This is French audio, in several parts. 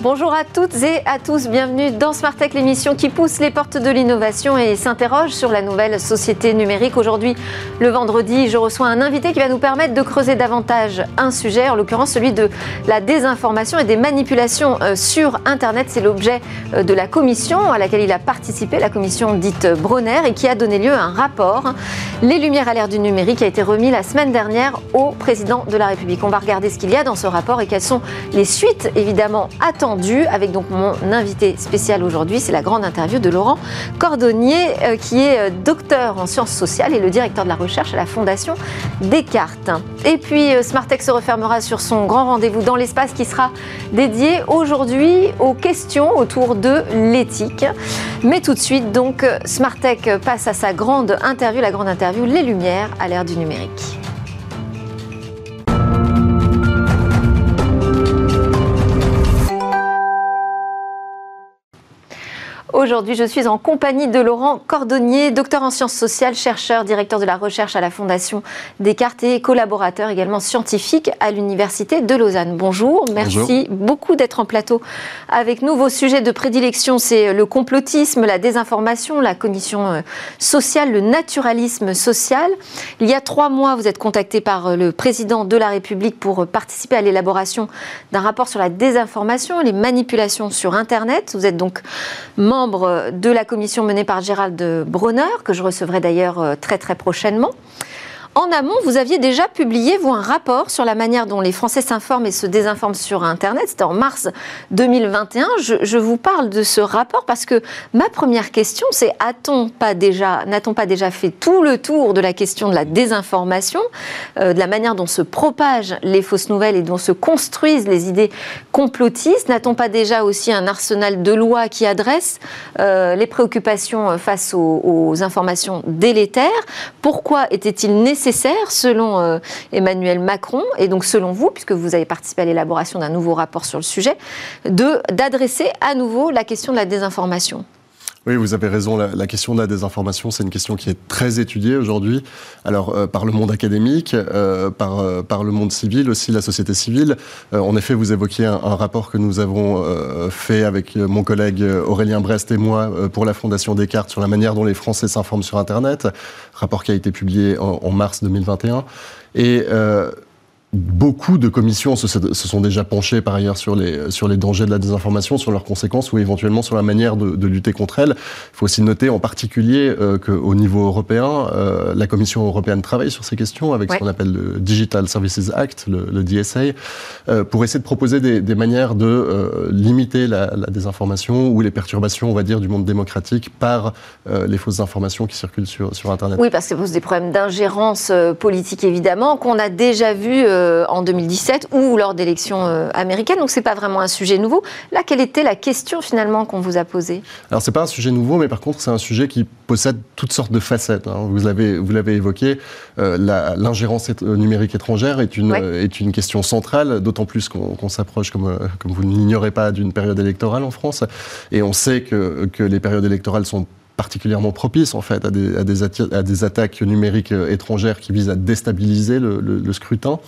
Bonjour à toutes et à tous, bienvenue dans Smart Tech, l'émission qui pousse les portes de l'innovation et s'interroge sur la nouvelle société numérique. Aujourd'hui, le vendredi, je reçois un invité qui va nous permettre de creuser davantage un sujet, en l'occurrence celui de la désinformation et des manipulations euh, sur Internet. C'est l'objet euh, de la commission à laquelle il a participé, la commission dite Bronner, et qui a donné lieu à un rapport. Les Lumières à l'ère du numérique a été remis la semaine dernière au président de la République. On va regarder ce qu'il y a dans ce rapport et quelles sont les suites évidemment attendues avec donc mon invité spécial aujourd'hui. C'est la grande interview de Laurent Cordonnier, euh, qui est euh, docteur en sciences sociales et le directeur de la recherche à la Fondation Descartes. Et puis euh, se refermera sur son grand rendez-vous dans l'espace qui sera dédié aujourd'hui aux questions autour de l'éthique. Mais tout de suite, donc, Smartech passe à sa grande interview, la grande interview Les Lumières à l'ère du numérique. Aujourd'hui, je suis en compagnie de Laurent Cordonnier, docteur en sciences sociales, chercheur, directeur de la recherche à la Fondation Descartes et collaborateur également scientifique à l'Université de Lausanne. Bonjour, merci beaucoup d'être en plateau avec nous. Vos sujets de prédilection, c'est le complotisme, la désinformation, la cognition euh, sociale, le naturalisme social. Il y a trois mois, vous êtes contacté par euh, le président de la République pour euh, participer à l'élaboration d'un rapport sur la désinformation, les manipulations sur Internet. Vous êtes donc membre de la commission menée par Gérald Bronner, que je recevrai d'ailleurs euh, très très prochainement. En amont, vous aviez déjà publié, vous, un rapport sur la manière dont les Français s'informent et se désinforment sur Internet. C'était en mars 2021. Je, vous parle de ce rapport parce que ma première question, c'est n'a-t-on pas déjà fait tout le tour de la question de la désinformation, euh, de la manière dont se propagent les fausses nouvelles et dont se construisent les idées complotistes? N'a-t-on pas déjà aussi un arsenal de lois qui adresse euh, les préoccupations face aux, aux informations délétères? Pourquoi était-il nécessaire selon euh, Emmanuel Macron, et donc selon vous, puisque vous avez participé à l'élaboration d'un nouveau rapport sur le sujet, d'adresser à nouveau la question de la désinformation oui, vous avez raison. La, question de la désinformation, c'est une question qui est très étudiée aujourd'hui. Alors, euh, par le monde académique, euh, par, euh, par le monde civil aussi, la société civile. en effet, vous évoquiez un, rapport que nous avons fait avec mon collègue Aurélien Brest et moi pour la Fondation Descartes sur la manière dont les Français s'informent sur Internet. Rapport qui a été publié en, en mars 2021. Et Beaucoup de commissions se, sont déjà penchées par ailleurs sur les, sur les dangers de la désinformation, sur leurs conséquences ou éventuellement sur la manière de, lutter contre elle. Il faut aussi noter en particulier euh, qu'au niveau européen, euh, la Commission européenne travaille sur ces questions avec ce qu'on appelle le Digital Services Act, le, DSA, euh, pour essayer de proposer des, manières de limiter la, désinformation ou les perturbations, on va dire, du monde démocratique par les fausses informations qui circulent sur, sur Internet. Oui, parce que ça pose des problèmes d'ingérence politique évidemment qu'on a déjà vu euh, en 2017 ou lors d'élections euh, américaines. Donc c'est pas vraiment un sujet nouveau. Là, quelle était la question finalement qu'on vous a posée? Alors c'est pas un sujet nouveau, mais par contre c'est un sujet qui possède toutes sortes de facettes. Hein. Vous l'avez vous l'avez évoqué. Euh, l'ingérence numérique étrangère est une est une question centrale, d'autant plus qu'on s'approche, comme comme vous ne l'ignorez pas, d'une période électorale en France, et on sait que que les périodes électorales sont particulièrement propice en fait à des, à des, attaques numériques euh, étrangères qui visent à déstabiliser le, scrutin.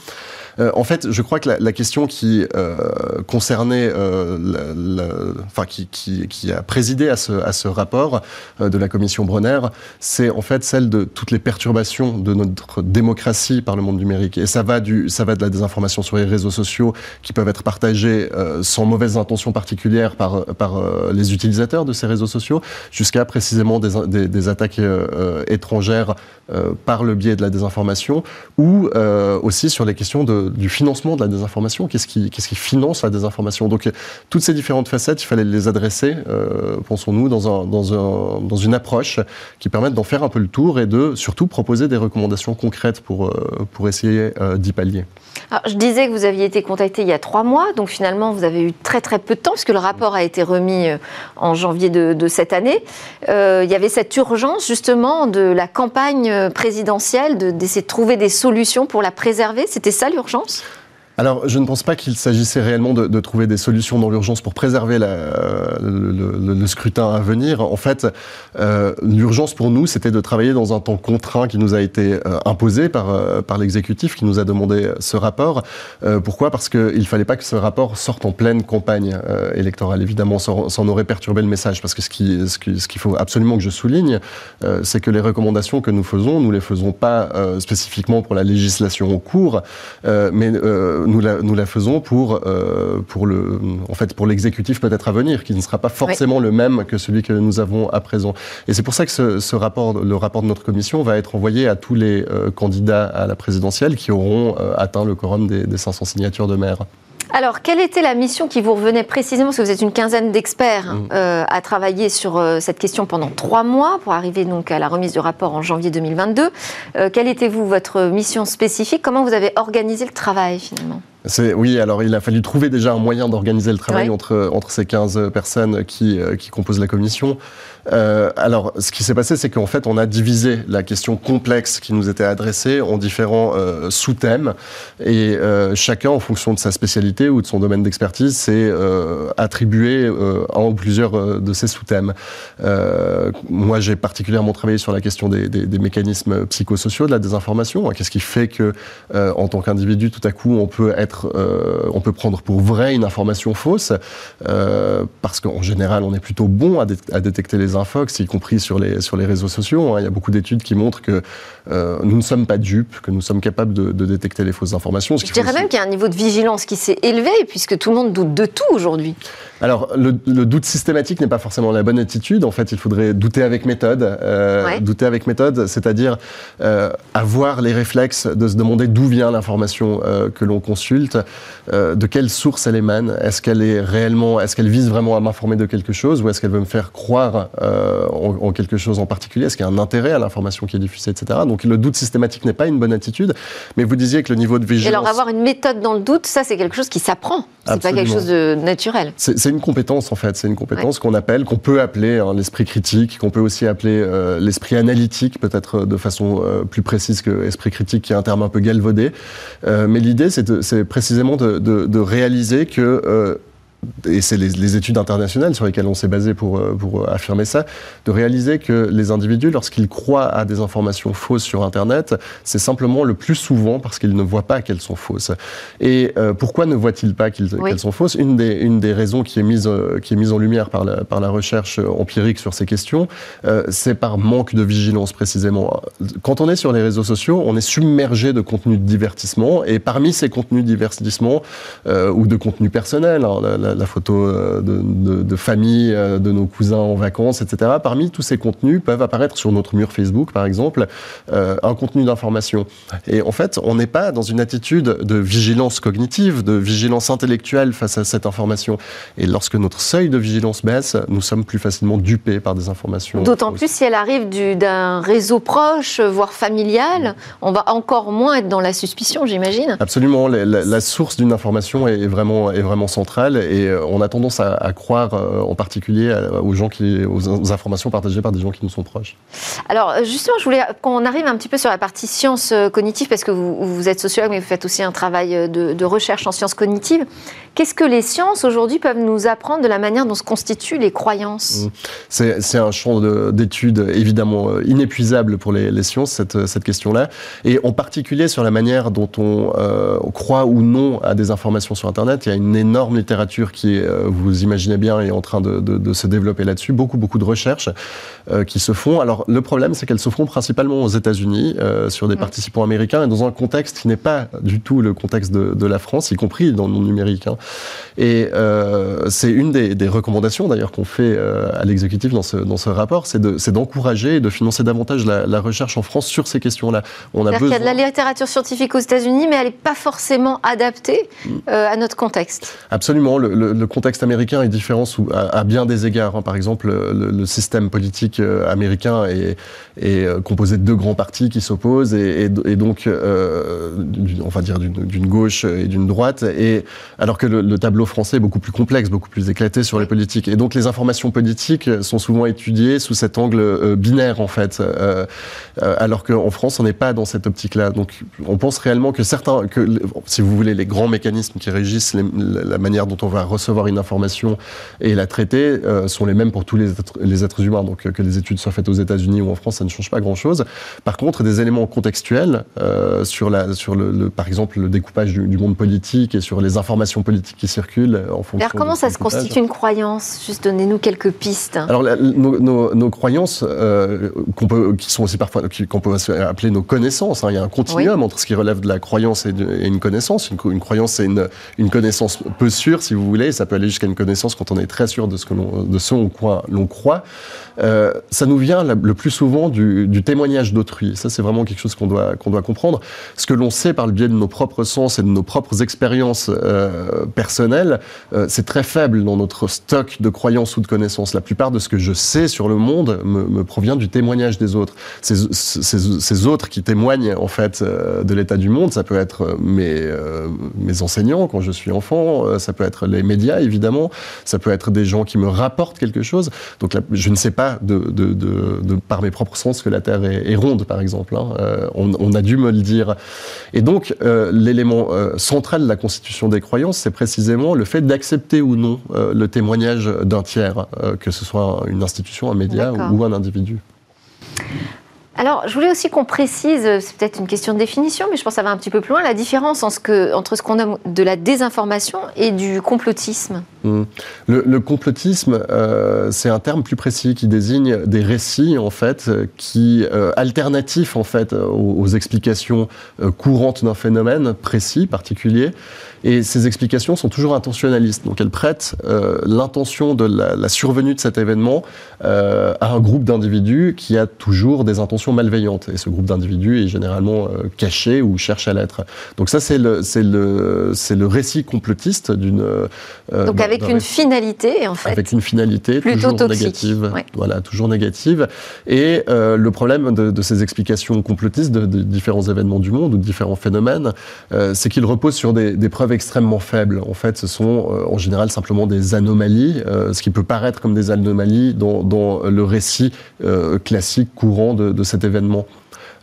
Euh, en fait, je crois que la, question qui euh, concernait, enfin qui, a présidé à ce, rapport de la commission Bronner, c'est en fait celle de toutes les perturbations de notre démocratie par le monde numérique. Et ça va du, ça va de la désinformation sur les réseaux sociaux qui peuvent être partagés sans mauvaise intention particulière par, par les utilisateurs de ces réseaux sociaux, jusqu'à précisément des, attaques étrangères par le biais de la désinformation, ou aussi sur les questions du financement de la désinformation. Qu'est-ce qui, finance la désinformation? Donc, euh, toutes ces différentes facettes, il fallait les adresser, euh, pensons-nous, dans, un, dans, un, dans une approche qui permette d'en faire un peu le tour et de surtout proposer des recommandations concrètes pour, euh, essayer d'y pallier. Je disais que vous aviez été contacté il y a trois mois, donc finalement vous avez eu très très peu de temps, puisque le rapport a été remis en janvier de cette année. Il y avait cette urgence justement de la campagne présidentielle, d'essayer de trouver des solutions pour la préserver. C'était ça l'urgence? Alors, je ne pense pas qu'il s'agissait réellement de, trouver des solutions dans l'urgence pour préserver le, scrutin à venir. En fait, euh, l'urgence pour nous, c'était de travailler dans un temps contraint qui nous a été euh, imposé par, euh, par l'exécutif, qui nous a demandé ce rapport. pourquoi? Parce qu'il ne fallait pas que ce rapport sorte en pleine campagne électorale. Évidemment, ça, en aurait perturbé le message. Parce que ce qu'il ce qui, faut absolument que je souligne, c'est que les recommandations que nous faisons, nous les faisons pas spécifiquement pour la législation en cours, mais nous la, nous la faisons pour, euh, pour le, en fait, pour l'exécutif peut-être à venir, qui ne sera pas forcément le même que celui que nous avons à présent. Et c'est pour ça que ce, rapport, le rapport de notre commission va être envoyé à tous les euh, candidats à la présidentielle qui auront euh, atteint le quorum des, des 500 signatures de maire. Alors, quelle était la mission qui vous revenait précisément Parce que vous êtes une quinzaine d'experts mm. euh, à travailler sur euh, cette question pendant trois mois pour arriver donc à la remise du rapport en janvier 2022. Euh, quelle était-vous votre mission spécifique? Comment vous avez organisé le travail finalement? Oui, alors il a fallu trouver déjà un moyen d'organiser le travail entre, entre ces 15 personnes qui, qui composent la commission. Euh, alors, ce qui s'est passé, c'est qu'en fait, on a divisé la question complexe qui nous était adressée en différents euh, sous-thèmes, et euh, chacun, en fonction de sa spécialité ou de son domaine d'expertise, s'est attribué un ou plusieurs de ces sous-thèmes. moi, j'ai particulièrement travaillé sur la question des, des, mécanismes psychosociaux de la désinformation. Qu'est-ce qui fait que, en tant qu'individu, tout à coup, on peut être, on peut prendre pour vrai une information fausse, parce qu'en général, on est plutôt bon à, à détecter les Infox, y compris sur les, sur les réseaux sociaux. Hein. Il y a beaucoup d'études qui montrent que euh, nous ne sommes pas dupes, que nous sommes capables de, détecter les fausses informations. Je dirais même qu'il y a un niveau de vigilance qui s'est élevé, puisque tout le monde doute de tout aujourd'hui. Alors, le, doute systématique n'est pas forcément la bonne attitude. En fait, il faudrait douter avec méthode. Euh, douter avec méthode, c'est-à-dire euh, avoir les réflexes de se demander d'où vient l'information que l'on consulte, de quelle source elle émane. Est-ce qu'elle est réellement, est-ce qu'elle vise vraiment à m'informer de quelque chose, ou est-ce qu'elle veut me faire croire euh, en, quelque chose en particulier? Est-ce qu'il y a un intérêt à l'information qui est diffusée, etc. Donc le doute systématique n'est pas une bonne attitude, mais vous disiez que le niveau de vigilance... Et alors avoir une méthode dans le doute, ça c'est quelque chose qui s'apprend, c'est pas quelque chose de naturel. C'est une compétence en fait, c'est une compétence qu'on appelle, qu'on peut appeler hein, l'esprit critique, qu'on peut aussi appeler euh, l'esprit analytique, peut-être de façon euh, plus précise que esprit critique, qui est un terme un peu galvaudé. mais l'idée, c'est précisément de, de, réaliser que et c'est les, études internationales sur lesquelles on s'est basé pour, euh, pour affirmer ça, de réaliser que les individus, lorsqu'ils croient à des informations fausses sur Internet, c'est simplement le plus souvent parce qu'ils ne voient pas qu'elles sont fausses. Et euh, pourquoi ne voient-ils pas qu'elles sont fausses? Une des, une des raisons qui est mise, euh, qui est mise en lumière par la, par la recherche empirique sur ces questions, c'est par manque de vigilance précisément. Quand on est sur les réseaux sociaux, on est submergé de contenus de divertissement, et parmi ces contenus de divertissement, ou de contenus personnels, hein, la, photo euh, de, famille, euh, de nos cousins en vacances, etc. Parmi tous ces contenus peuvent apparaître sur notre mur Facebook, par exemple, euh, un contenu d'information. Et en fait, on n'est pas dans une attitude de vigilance cognitive, de vigilance intellectuelle face à cette information. Et lorsque notre seuil de vigilance baisse, nous sommes plus facilement dupés par des informations. D'autant plus si elle arrive d'un réseau proche, voire familial, on va encore moins être dans la suspicion, j'imagine. Absolument. La, la source d'une information est vraiment, est vraiment centrale. Et et euh, on a tendance à, croire euh, en particulier aux, gens qui, aux, informations partagées par des gens qui nous sont proches. Alors justement, je voulais qu'on arrive un petit peu sur la partie sciences euh, cognitives, parce que vous, êtes sociologue, mais vous faites aussi un travail de, recherche en sciences cognitives. Qu'est-ce que les sciences aujourd'hui peuvent nous apprendre de la manière dont se constituent les croyances? Mmh. C'est un champ d'études évidemment inépuisable pour les, sciences, cette, cette question-là, et en particulier sur la manière dont on, on croit ou non à des informations sur Internet. Il y a une énorme littérature qui, euh, vous imaginez bien, est en train de, se développer là-dessus. Beaucoup, beaucoup de recherches euh, qui se font. Alors, le problème, c'est qu'elles se font principalement aux États-Unis, euh, sur des participants américains, et dans un contexte qui n'est pas du tout le contexte de, la France, y compris dans le monde numérique. Hein. Et c'est une des, recommandations, d'ailleurs, qu'on fait à l'exécutif dans ce, dans ce rapport, c'est d'encourager et de financer davantage la, recherche en France sur ces questions-là. On a besoin... qu'il y a de la littérature scientifique aux États-Unis, mais elle n'est pas forcément adaptée mm. à notre contexte. Absolument. Le, le, contexte américain est différent sous, à, bien des égards. Hein. Par exemple, le, système politique euh, américain est, est, euh, composé de deux grands partis qui s'opposent et, et, donc, euh, on va dire d'une gauche et d'une droite. Et alors que le, tableau français est beaucoup plus complexe, beaucoup plus éclaté sur les politiques. Et donc, les informations politiques sont souvent étudiées sous cet angle binaire en fait. alors qu'en France, on n'est pas dans cette optique-là. Donc, on pense réellement que certains, que si vous voulez, les grands mécanismes qui régissent la manière dont on va recevoir une information et la traiter euh, sont les mêmes pour tous les êtres, les êtres humains. Donc euh, que les études soient faites aux États-Unis ou en France, ça ne change pas grand-chose. Par contre, des éléments contextuels euh, sur, la, sur le, par exemple, le découpage du, monde politique et sur les informations politiques qui circulent en fonction. Alors comment ça se constitue une croyance? Juste donnez-nous quelques pistes. Alors nos, croyances, qu'on peut, qui sont aussi parfois qu'on peut appeler nos connaissances. Hein. Il y a un continuum entre ce qui relève de la croyance et, une connaissance. Une, une croyance, c'est une, une connaissance peu sûre, si vous voulez. Ça peut aller jusqu'à une connaissance quand on est très sûr de ce que de ce en l'on croit. Euh, ça nous vient le plus souvent du, témoignage d'autrui. Ça, c'est vraiment quelque chose qu'on doit, comprendre. Ce que l'on sait par le biais de nos propres sens et de nos propres expériences euh, personnelles, euh, c'est très faible dans notre stock de croyances ou de connaissances. La plupart de ce que je sais sur le monde me, provient du témoignage des autres. Ces, autres qui témoignent en fait de l'état du monde, ça peut être mes, mes enseignants quand je suis enfant, ça peut être les médias évidemment, ça peut être des gens qui me rapportent quelque chose. Donc je ne sais pas de, par mes propres sens que la Terre est, ronde, par exemple. Hein. Euh, on, a dû me le dire. Et donc, euh, l'élément euh, central de la constitution des croyances, c'est précisément le fait d'accepter ou non le témoignage d'un tiers, que ce soit une institution, un média ou un individu. Alors, je voulais aussi qu'on précise, c'est peut-être une question de définition, mais je pense que ça va un petit peu plus loin, la différence entre ce, qu'on nomme de la désinformation et du complotisme. Mmh. Le, complotisme, euh, c'est un terme plus précis qui désigne des récits, en fait, qui, euh, alternatifs, en fait, aux, explications euh, courantes d'un phénomène précis, particulier. Et ces explications sont toujours intentionnalistes. Donc elles prêtent l'intention de la, survenue de cet événement à un groupe d'individus qui a toujours des intentions malveillante. Et ce groupe d'individus est généralement euh, caché ou cherche à l'être. Donc ça, c'est le, c'est le, c'est le récit complotiste d'une... Euh, Donc avec une finalité, en fait. Avec une finalité toujours négative. Voilà, toujours négative. Et euh, le problème de, ces explications complotistes de, différents événements du monde ou de différents phénomènes, c'est qu'ils reposent sur des, preuves extrêmement faibles. En fait, ce sont en général simplement des anomalies, ce qui peut paraître comme des anomalies dans, le récit classique courant de cet événement.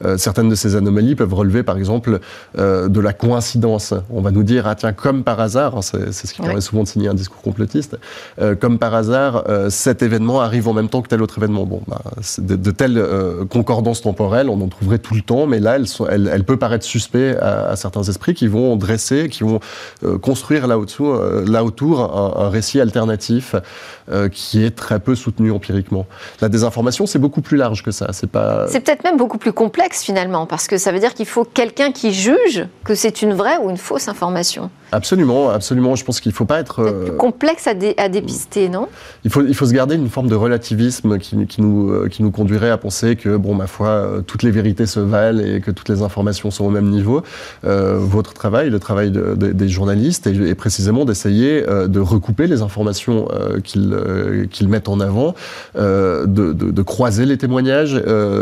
Euh, certaines de ces anomalies peuvent relever, par exemple, euh, de la coïncidence. On va nous dire, ah tiens, comme par hasard, hein, c'est ce qui permet souvent de signer un discours complotiste, euh, comme par hasard, cet événement arrive en même temps que tel autre événement. Bon, bah, de, telles concordances temporelles, on en trouverait tout le temps, mais là, elle, elle, peut paraître suspect à, certains esprits qui vont dresser, qui vont construire là, là autour un, un récit alternatif qui est très peu soutenu empiriquement. La désinformation, c'est beaucoup plus large que ça. C'est pas. C'est peut-être même beaucoup plus complexe finalement, parce que ça veut dire qu'il faut quelqu'un qui juge que c'est une vraie ou une fausse information. Absolument, absolument. Je pense qu'il ne faut pas être... Euh, plus complexe à, à, dépister, non? Il faut, il faut se garder une forme de relativisme qui, qui, nous, euh, qui nous conduirait à penser que, bon, ma foi, euh, toutes les vérités se valent et que toutes les informations sont au même niveau. votre travail, le travail des journalistes, est, précisément d'essayer de recouper les informations qu'ils qu'ils mettent en avant, de, de, croiser les témoignages,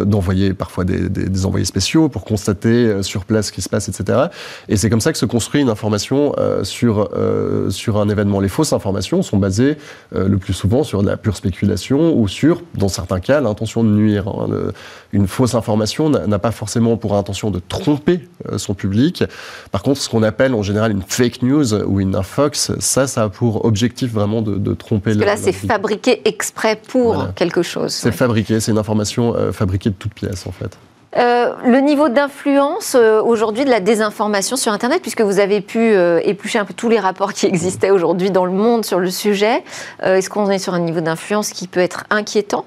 d'envoyer parfois des, des, envoyés spéciaux pour constater sur place ce qui se passe, etc. Et c'est comme ça que se construit une information euh, sur, euh, sur un événement. Les fausses informations sont basées euh, le plus souvent sur de la pure spéculation ou sur, dans certains cas, l'intention de nuire. Hein. une fausse information n'a pas forcément pour intention de tromper son public. Par contre, ce qu'on appelle en général une fake news ou une infox, ça, ça a pour objectif vraiment de, tromper Parce que là, c'est fabriqué exprès pour quelque chose. C'est fabriqué, c'est une information fabriquée de toutes pièces, en fait. Euh, le niveau d'influence euh, aujourd'hui de la désinformation sur Internet, puisque vous avez pu euh, éplucher un peu tous les rapports qui existaient aujourd'hui dans le monde sur le sujet, est-ce qu'on est sur un niveau d'influence qui peut être inquiétant?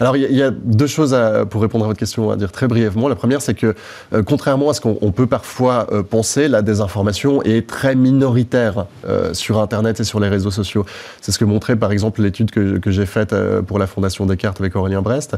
Alors, il y, a deux choses pour répondre à votre question à dire très brièvement. La première, c'est que, euh, contrairement à ce qu'on peut parfois euh, penser, la désinformation est très minoritaire euh, sur Internet et sur les réseaux sociaux. C'est ce que montrait, par exemple, l'étude que, j'ai faite pour la Fondation Descartes avec Aurélien Brest.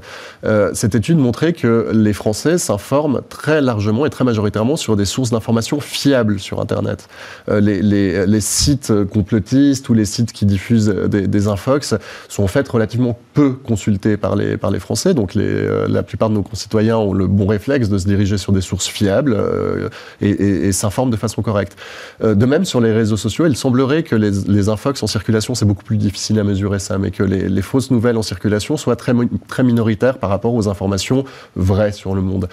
cette étude montrait que les Français s'informent très largement et très majoritairement sur des sources d'informations fiables sur Internet. Les, sites complotistes ou les sites qui diffusent des, des infox sont en fait relativement peu consultés par par les Français. Donc euh, la plupart de nos concitoyens ont le bon réflexe de se diriger sur des sources fiables euh, et, s'informent de façon correcte. Euh, de même, sur les réseaux sociaux, il semblerait que les, les infox en circulation, c'est beaucoup plus difficile à mesurer ça, mais que les, fausses nouvelles en circulation soient très minoritaires par rapport aux informations vraies sur le monde.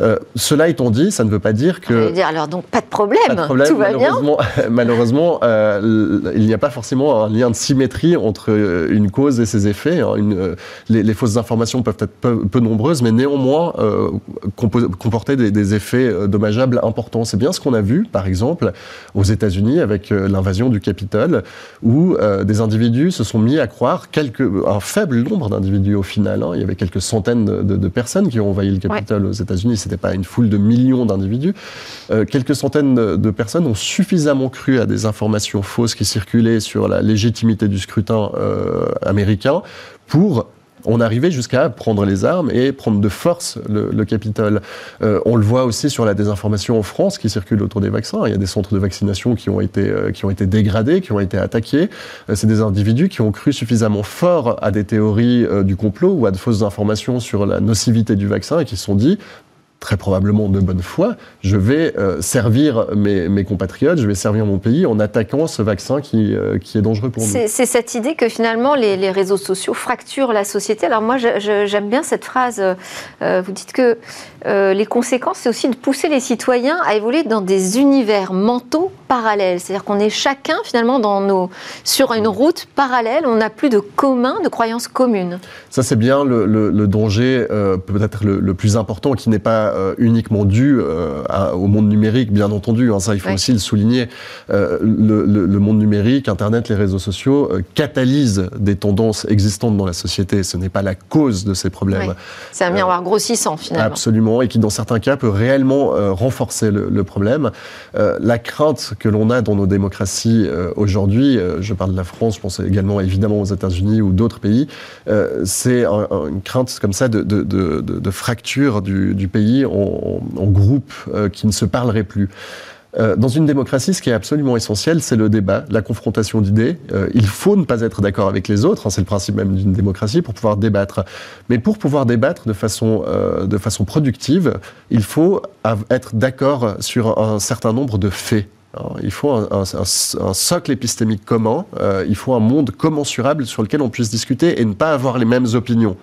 Euh, cela étant dit, ça ne veut pas dire que. dire alors donc pas de problème, tout va malheureusement, bien. malheureusement, euh, il n'y a pas forcément un lien de symétrie entre euh, une cause et ses effets. Hein. Une, les, fausses informations peuvent être peu, nombreuses, mais néanmoins comporter des, des, effets dommageables importants. C'est bien ce qu'on a vu, par exemple, aux États-Unis avec l'invasion du Capitole, où des individus se sont mis à croire quelques, un faible nombre d'individus au final. Hein. Il y avait quelques centaines de, de, personnes qui ont envahi le Capitole aux États-Unis n'était pas une foule de millions d'individus. Euh, quelques centaines de, personnes ont suffisamment cru à des informations fausses qui circulaient sur la légitimité du scrutin euh, américain pour on arrivait jusqu'à prendre les armes et prendre de force le, Capitole. Euh, on le voit aussi sur la désinformation en France qui circule autour des vaccins. Il y a des centres de vaccination qui ont été, qui ont été dégradés, qui ont été attaqués. c'est des individus qui ont cru suffisamment fort à des théories du complot ou à de fausses informations sur la nocivité du vaccin et qui se sont dit très probablement de bonne foi, je vais euh, servir mes, compatriotes, je vais servir mon pays en attaquant ce vaccin qui, euh, qui est dangereux pour nous. C'est cette idée que finalement les, réseaux sociaux fracturent la société. Alors moi j'aime bien cette phrase, euh, vous dites que les conséquences c'est aussi de pousser les citoyens à évoluer dans des univers mentaux parallèles. C'est-à-dire qu'on est chacun finalement dans nos, sur une route parallèle, on n'a plus de commun, de croyances communes. Ça c'est bien le, le, danger peut-être le, le plus important qui n'est pas euh, uniquement dû euh, au monde numérique, bien entendu. Hein, ça, il faut aussi le souligner. Euh, le, monde numérique, Internet, les réseaux sociaux catalysent des tendances existantes dans la société. Ce n'est pas la cause de ces problèmes. C'est un miroir grossissant, finalement. Absolument, et qui, dans certains cas, peut réellement renforcer le, problème. la crainte que l'on a dans nos démocraties aujourd'hui, je parle de la France, je pense également évidemment aux États-Unis ou d'autres pays, c'est une crainte comme ça de, de, de fracture du, du pays en, groupe euh, qui ne se parleraient plus. Euh, dans une démocratie, ce qui est absolument essentiel, c'est le débat, la confrontation d'idées. Euh, il faut ne pas être d'accord avec les autres, hein, c'est le principe même d'une démocratie, pour pouvoir débattre. Mais pour pouvoir débattre de façon, de façon productive, il faut être d'accord sur un certain nombre de faits. Il faut un, socle épistémique commun, il faut un monde commensurable sur lequel on puisse discuter et ne pas avoir les mêmes opinions.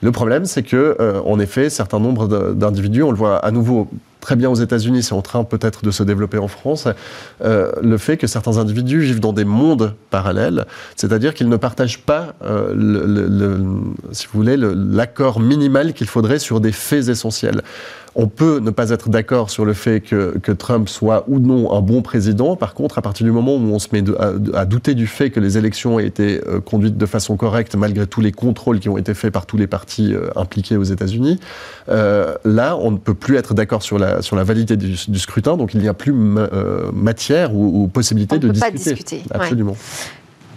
Le problème, c'est que, en effet, certains nombres d'individus, on le voit à nouveau très bien aux États-Unis, c'est en train peut-être de se développer en France, euh, le fait que certains individus vivent dans des mondes parallèles, c'est-à-dire qu'ils ne partagent pas, euh, le, si vous voulez, l'accord minimal qu'il faudrait sur des faits essentiels. On peut ne pas être d'accord sur le fait que, que, Trump soit ou non un bon président. Par contre, à partir du moment où on se met à, douter du fait que les élections aient été euh, conduites de façon correcte, malgré tous les contrôles qui ont été faits par tous les partis impliqués aux États-Unis, là, on ne peut plus être d'accord sur la, sur la validité du, scrutin, donc il n'y a plus euh, matière ou, possibilité de discuter. Pas discuter. Absolument.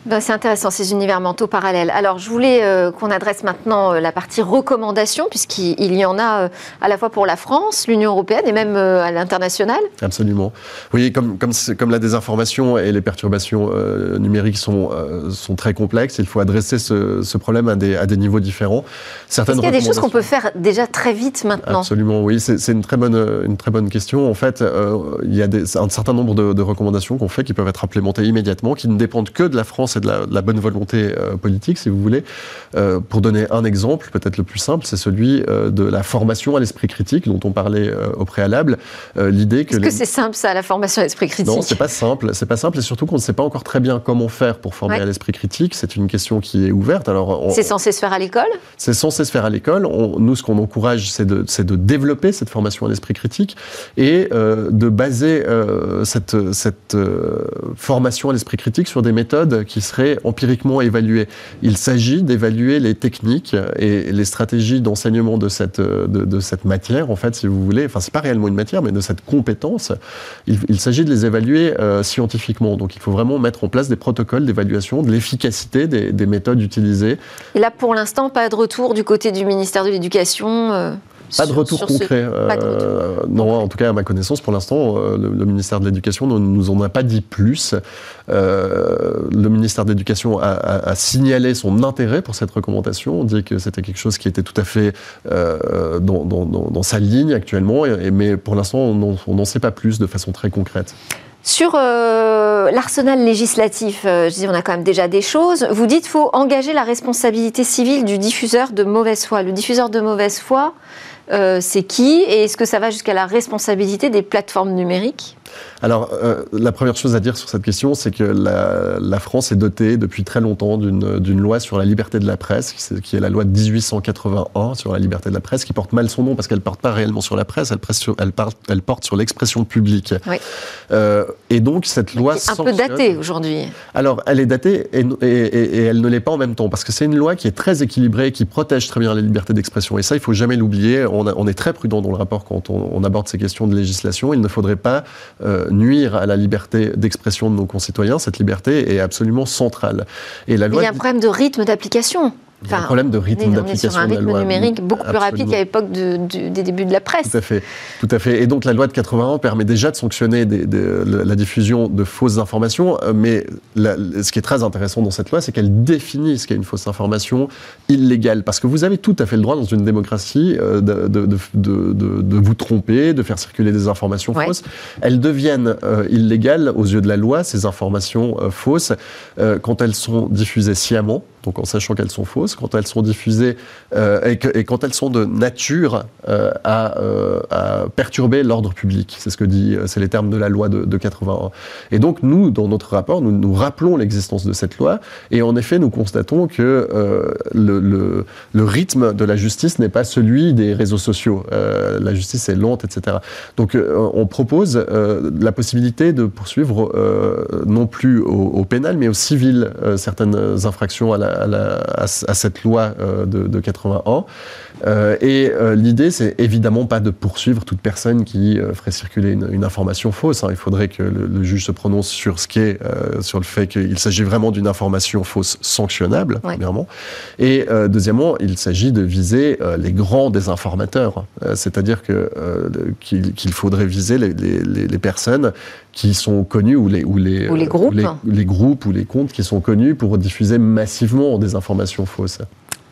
Ben, c'est intéressant, ces univers mentaux parallèles. Alors, je voulais euh, qu'on adresse maintenant euh, la partie recommandation, puisqu'il y en a euh, à la fois pour la France, l'Union européenne et même à l'international. Absolument. Oui, comme, comme, comme la désinformation et les perturbations numériques sont, sont très complexes, il faut adresser ce, ce problème à des, à des niveaux différents. Est-ce qu'il y a des choses qu'on peut faire déjà très vite maintenant? Absolument, oui. C'est une, très bonne, une très bonne question. En fait, il y a des, un certain nombre de, de recommandations qu'on fait qui peuvent être implémentées immédiatement, qui ne dépendent que de la France c'est de la, bonne volonté euh, politique, si vous voulez. Euh, pour donner un exemple, peut-être le plus simple, c'est celui euh, de la formation à l'esprit critique dont on parlait au préalable. L'idée que. Est-ce que c'est simple ça, la formation à l'esprit critique? Non, c'est pas simple. C'est pas simple, et surtout qu'on ne sait pas encore très bien comment faire pour former à l'esprit critique. C'est une question qui est ouverte. Alors, c'est censé se faire à l'école? C'est censé se faire à l'école. Nous, ce qu'on encourage, c'est de, de, développer cette formation à l'esprit critique et de baser cette, cette formation à l'esprit critique sur des méthodes qui qui serait empiriquement évalué. Il s'agit d'évaluer les techniques et les stratégies d'enseignement de cette, de, cette matière, en fait, si vous voulez. Enfin, c'est pas réellement une matière, mais de cette compétence. Il, s'agit de les évaluer euh, scientifiquement. Donc, il faut vraiment mettre en place des protocoles d'évaluation de l'efficacité des, des, méthodes utilisées. Et là, pour l'instant, pas de retour du côté du ministère de l'Éducation euh, pas de retour concret. Euh, non, en tout cas, à ma connaissance, pour l'instant, euh, le, ministère de l'Éducation ne nous en a pas dit plus. Euh, le ministère de l'Éducation a, signalé son intérêt pour cette recommandation. On dit que c'était quelque chose qui était tout à fait dans, sa ligne actuellement, mais pour l'instant, on n'en sait pas plus de façon très concrète. Sur l'arsenal législatif, je dis on a quand même déjà des choses. Vous dites qu'il faut engager la responsabilité civile du diffuseur de mauvaise foi. Le diffuseur de mauvaise foi, euh, c'est qui Et est-ce que ça va jusqu'à la responsabilité des plateformes numériques? Alors, euh, la première chose à dire sur cette question, c'est que la, France est dotée depuis très longtemps d'une loi sur la liberté de la presse, qui est, la loi de 1881 sur la liberté de la presse, qui porte mal son nom parce qu'elle ne porte pas réellement sur la presse, elle, elle, porte sur l'expression publique. Oui. Euh, et donc, cette loi. C'est un peu datée aujourd'hui. Alors, elle est datée et, et, elle ne l'est pas en même temps, parce que c'est une loi qui est très équilibrée, qui protège très bien la liberté d'expression. Et ça, il ne faut jamais l'oublier. On, est très prudent dans le rapport quand on, on aborde ces questions de législation. Il ne faudrait pas euh, nuire à la liberté d'expression de nos concitoyens. Cette liberté est absolument centrale. Et la loi il y a un problème de rythme d'application. Il y a un problème de rythme d'application de la loi. un rythme numérique beaucoup plus rapide qu'à l'époque des débuts de la presse. Tout à fait. Tout à fait. Et donc la loi de 81 permet déjà de sanctionner la diffusion de fausses informations, euh, mais ce qui est très intéressant dans cette loi, c'est qu'elle définit ce qu'est une fausse information illégale. Parce que vous avez tout à fait le droit dans une démocratie euh, de, vous tromper, de faire circuler des informations fausses. Elles deviennent euh, illégales aux yeux de la loi, ces informations fausses, quand elles sont diffusées sciemment donc en sachant qu'elles sont fausses, quand elles sont diffusées euh, et, quand elles sont de nature euh, euh, à, perturber l'ordre public. C'est ce que dit, c'est les termes de la loi de, de, 81. Et donc nous, dans notre rapport, nous, rappelons l'existence de cette loi et en effet, nous constatons que le, rythme de la justice n'est pas celui des réseaux sociaux. la justice est lente, etc. Donc on propose la possibilité de poursuivre non plus au pénal, mais au civil certaines infractions à la à, cette loi euh, de, 81. Euh, et euh, l'idée, c'est évidemment pas de poursuivre toute personne qui ferait circuler une, information fausse. Hein. Il faudrait que le, juge se prononce sur ce qui est, sur le fait qu'il s'agit vraiment d'une information fausse sanctionnable, premièrement. Et deuxièmement, il s'agit de viser les grands désinformateurs. C'est-à-dire que qu'il faudrait viser les, les, personnes qui sont connues ou les, ou les, ou groupes. les groupes ou les comptes qui sont connus pour diffuser massivement des informations fausses.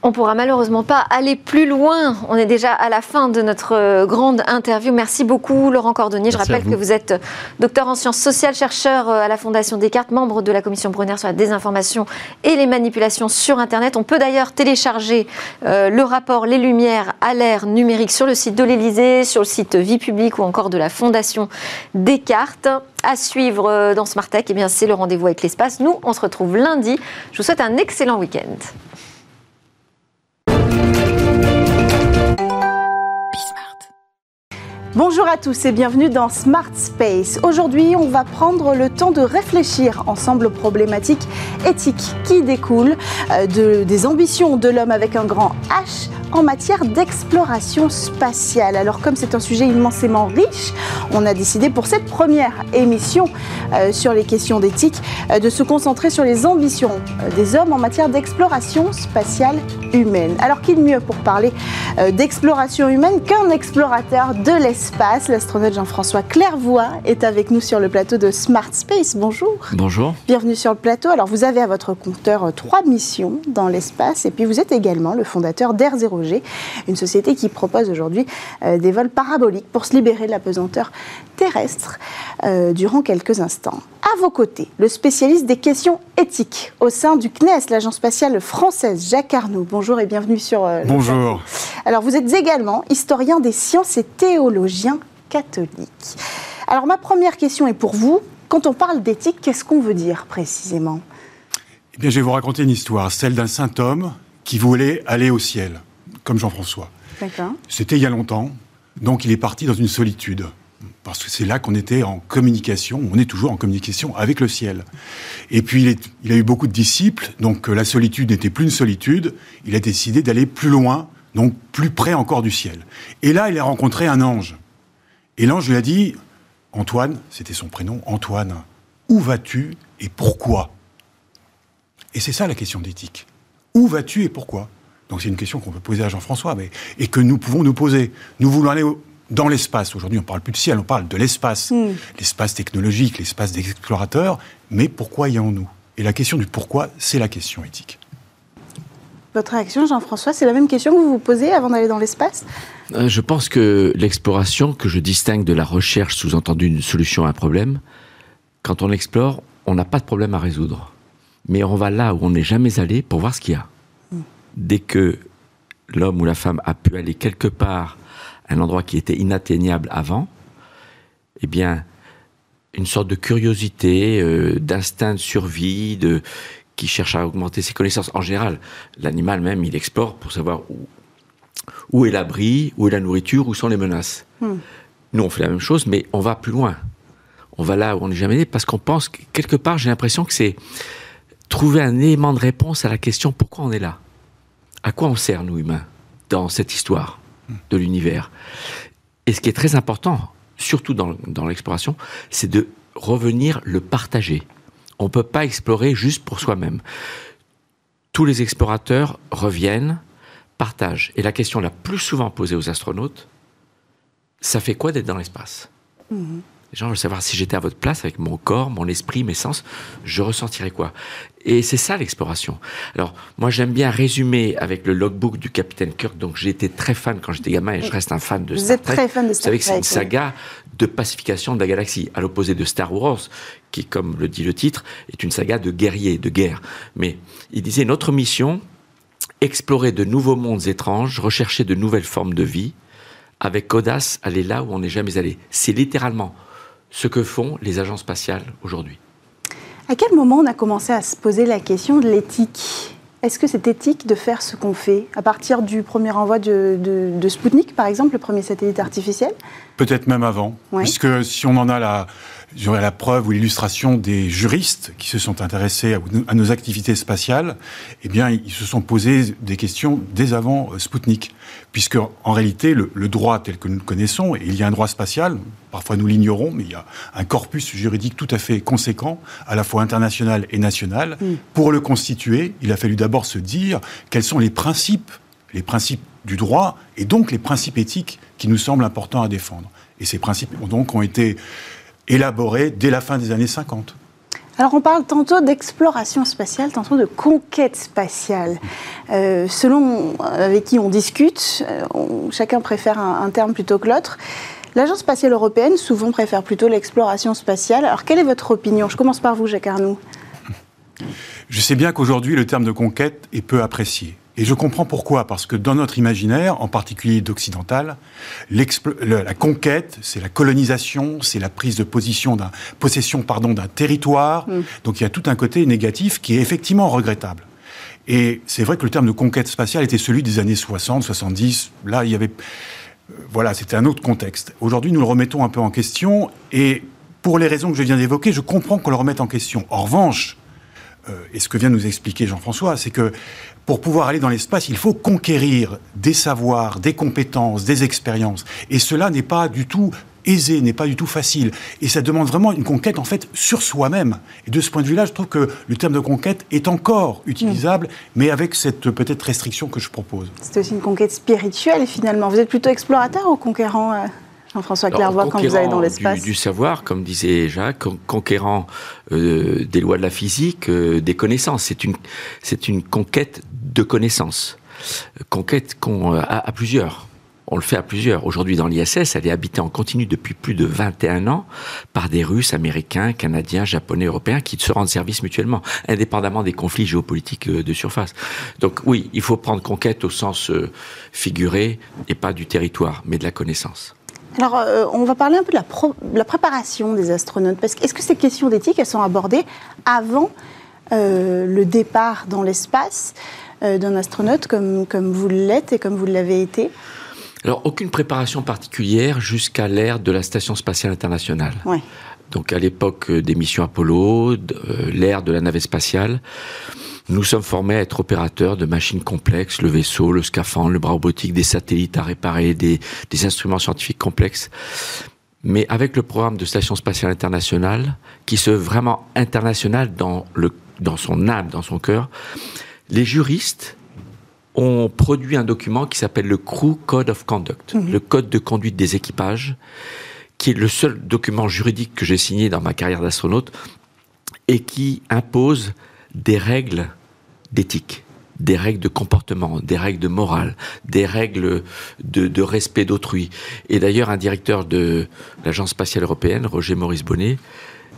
On pourra malheureusement pas aller plus loin. On est déjà à la fin de notre euh, grande interview. Merci beaucoup, Laurent Cordonnier. Je rappelle que vous êtes euh, docteur en sciences sociales, chercheur euh, à la Fondation Descartes, membre de la commission Brunner sur la désinformation et les manipulations sur Internet. On peut d'ailleurs télécharger le rapport Les Lumières à l'ère numérique sur le site de l'Élysée, sur le site Vie publique ou encore de la Fondation Descartes. À suivre dans Smart Tech, eh c'est le rendez-vous avec l'espace. Nous, on se retrouve lundi. Je vous souhaite un excellent week-end. Bonjour à tous et bienvenue dans Smart Space. Aujourd'hui, on va prendre le temps de réfléchir ensemble aux problématiques éthiques qui découlent euh, de, des ambitions de l'homme avec un grand H en matière d'exploration spatiale. Alors comme c'est un sujet immensément riche, on a décidé pour cette première émission euh, sur les questions d'éthique euh, de se concentrer sur les ambitions euh, des hommes en matière d'exploration spatiale humaine. Alors qui de mieux pour parler d'exploration humaine qu'un explorateur de l'espace? L'astronaute Jean-François Clairvoy est avec nous sur le plateau de Smart Space. Bonjour. Bonjour. Bienvenue sur le plateau. Alors vous avez à votre compteur trois missions dans l'espace et puis vous êtes également le fondateur d'Air Une société qui propose aujourd'hui euh, des vols paraboliques pour se libérer de la pesanteur terrestre euh, durant quelques instants. À vos côtés, le spécialiste des questions éthiques au sein du CNES, l'agence spatiale française, Jacques Arnaud. Bonjour et bienvenue sur euh, Bonjour. Alors vous êtes également historien des sciences et théologien catholique. Alors ma première question est pour vous. Quand on parle d'éthique, qu'est-ce qu'on veut dire précisément? Eh bien, je vais vous raconter une histoire, celle d'un saint homme qui voulait aller au ciel comme Jean-François. C'était il y a longtemps, donc il est parti dans une solitude parce que c'est là qu'on était en communication, on est toujours en communication avec le ciel. Et puis il, a eu beaucoup de disciples, donc euh, la solitude n'était plus une solitude, il a décidé d'aller plus loin, donc plus près encore du ciel. Et là, il a rencontré un ange. Et l'ange lui a dit, Antoine, c'était son prénom, Antoine, où vas-tu et pourquoi? Et c'est ça la question d'éthique. Où vas-tu et pourquoi? Donc c'est une question qu'on peut poser à Jean-François, mais, et que nous pouvons nous poser. Nous voulons aller dans l'espace. Aujourd'hui, on ne parle plus de ciel, on parle de l'espace. Hmm. L'espace technologique, l'espace des explorateurs. Mais pourquoi y allons-nous Et la question du pourquoi, c'est la question éthique. Votre réaction, Jean-François, c'est la même question que vous vous posez avant d'aller dans l'espace? Euh, Je pense que l'exploration, que je distingue de la recherche, sous-entendu une solution à un problème, quand on explore, on n'a pas de problème à résoudre. Mais on va là où on n'est jamais allé pour voir ce qu'il y a. Dès que l'homme ou la femme a pu aller quelque part un endroit qui était inatteignable avant, eh bien, une sorte de curiosité, euh, d'instinct de survie, de, qui cherche à augmenter ses connaissances. En général, l'animal même, il explore pour savoir où, où est l'abri, où est la nourriture, où sont les menaces. Hmm. Nous, on fait la même chose, mais on va plus loin. On va là où on n'est jamais allé parce qu'on pense, que, quelque part, j'ai l'impression que c'est trouver un élément de réponse à la question pourquoi on est là? À quoi on sert, nous humains, dans cette histoire de l'univers? Et ce qui est très important, surtout dans, l'exploration, c'est de revenir le partager. On ne peut pas explorer juste pour soi-même. Tous les explorateurs reviennent, partagent. Et la question la plus souvent posée aux astronautes, ça fait quoi d'être dans l'espace? Mhm. Les gens veulent savoir si j'étais à votre place avec mon corps, mon esprit, mes sens, je ressentirais quoi Et c'est ça l'exploration. Alors, moi j'aime bien résumer avec le logbook du capitaine Kirk, donc j'ai été très fan quand j'étais gamin et je reste un fan de Vous êtes très fan de Star Trek. Vous savez que c'est une saga de pacification de la galaxie, à l'opposé de Star Wars, qui, comme le dit le titre, est une saga de guerriers, de guerre. Mais il disait, notre mission, explorer de nouveaux mondes étranges, rechercher de nouvelles formes de vie, avec audace, aller là où on n'est jamais allé. C'est littéralement ce que font les agences spatiales aujourd'hui. À quel moment on a commencé à se poser la question de l'éthique? Est-ce que c'est éthique de faire ce qu'on fait? À partir du premier envoi de, de, Sputnik, par exemple, le premier satellite artificiel? Peut-être même avant, puisque si on en a la, j'aurais la preuve ou l'illustration des juristes qui se sont intéressés à, nos activités spatiales, eh bien, ils se sont posés des questions dès avant euh, Sputnik. Puisque, en réalité, le, droit tel que nous le connaissons, et il y a un droit spatial, parfois nous l'ignorons, mais il y a un corpus juridique tout à fait conséquent, à la fois international et national. Mm. Pour le constituer, il a fallu d'abord se dire quels sont les principes, les principes du droit, et donc les principes éthiques qui nous semblent importants à défendre. Et ces principes donc ont été élaboré dès la fin des années 50. Alors on parle tantôt d'exploration spatiale, tantôt de conquête spatiale. Euh, selon avec qui on discute, euh, chacun préfère un, terme plutôt que l'autre. L'Agence spatiale européenne souvent préfère plutôt l'exploration spatiale. Alors quelle est votre opinion? Je commence par vous, Jacques Arnoux. Je sais bien qu'aujourd'hui le terme de conquête est peu apprécié. Et je comprends pourquoi, parce que dans notre imaginaire, en particulier d'occidental, la conquête, c'est la colonisation, c'est la prise de position d'un possession pardon d'un territoire. Mm. Donc il y a tout un côté négatif qui est effectivement regrettable. Et c'est vrai que le terme de conquête spatiale était celui des années 60, 70. Là, il y avait euh, voilà, c'était un autre contexte. Aujourd'hui, nous le remettons un peu en question et pour les raisons que je viens d'évoquer, je comprends qu'on le remette en question. En revanche, et ce que vient de nous expliquer Jean-François, c'est que pour pouvoir aller dans l'espace, il faut conquérir des savoirs, des compétences, des expériences. Et cela n'est pas du tout aisé, n'est pas du tout facile. Et ça demande vraiment une conquête, en fait, sur soi-même. Et de ce point de vue-là, je trouve que le terme de conquête est encore utilisable, mais avec cette peut-être restriction que je propose. C'est aussi une conquête spirituelle, finalement. Vous êtes plutôt explorateur ou conquérant euh? Jean-François Clairvoy, quand vous allez dans l'espace du, savoir, comme disait Jacques, conquérant euh, des lois de la physique, euh, des connaissances. C'est une, c'est une conquête de connaissances. Conquête qu'on a à plusieurs. On le fait à plusieurs. Aujourd'hui, dans l'ISS, elle est habitée en continu depuis plus de 21 ans par des Russes, Américains, Canadiens, Japonais, Européens qui se rendent service mutuellement, indépendamment des conflits géopolitiques euh, de surface. Donc oui, il faut prendre conquête au sens figuré et pas du territoire, mais de la connaissance. Alors, euh, on va parler un peu de la, préparation des astronautes. Parce que, est-ce que ces questions d'éthique, elles sont abordées avant euh, le départ dans l'espace euh, d'un astronaute comme, comme vous l'êtes et comme vous l'avez été? Alors, aucune préparation particulière jusqu'à l'ère de la Station spatiale internationale. Ouais. Donc, à l'époque des missions Apollo, l'ère de la navette spatiale, nous sommes formés à être opérateurs de machines complexes, le vaisseau, le scaphandre, le bras robotique, des satellites à réparer, des, des instruments scientifiques complexes. Mais avec le programme de Station spatiale internationale, qui se veut vraiment international dans, le, dans son âme, dans son cœur, les juristes ont produit un document qui s'appelle le Crew Code of Conduct, le code de conduite des équipages, qui est le seul document juridique que j'ai signé dans ma carrière d'astronaute et qui impose des règles d'éthique, des règles de comportement, des règles de morale, des règles de, de respect d'autrui. Et d'ailleurs, un directeur de l'Agence spatiale européenne, Roger Maurice Bonnet,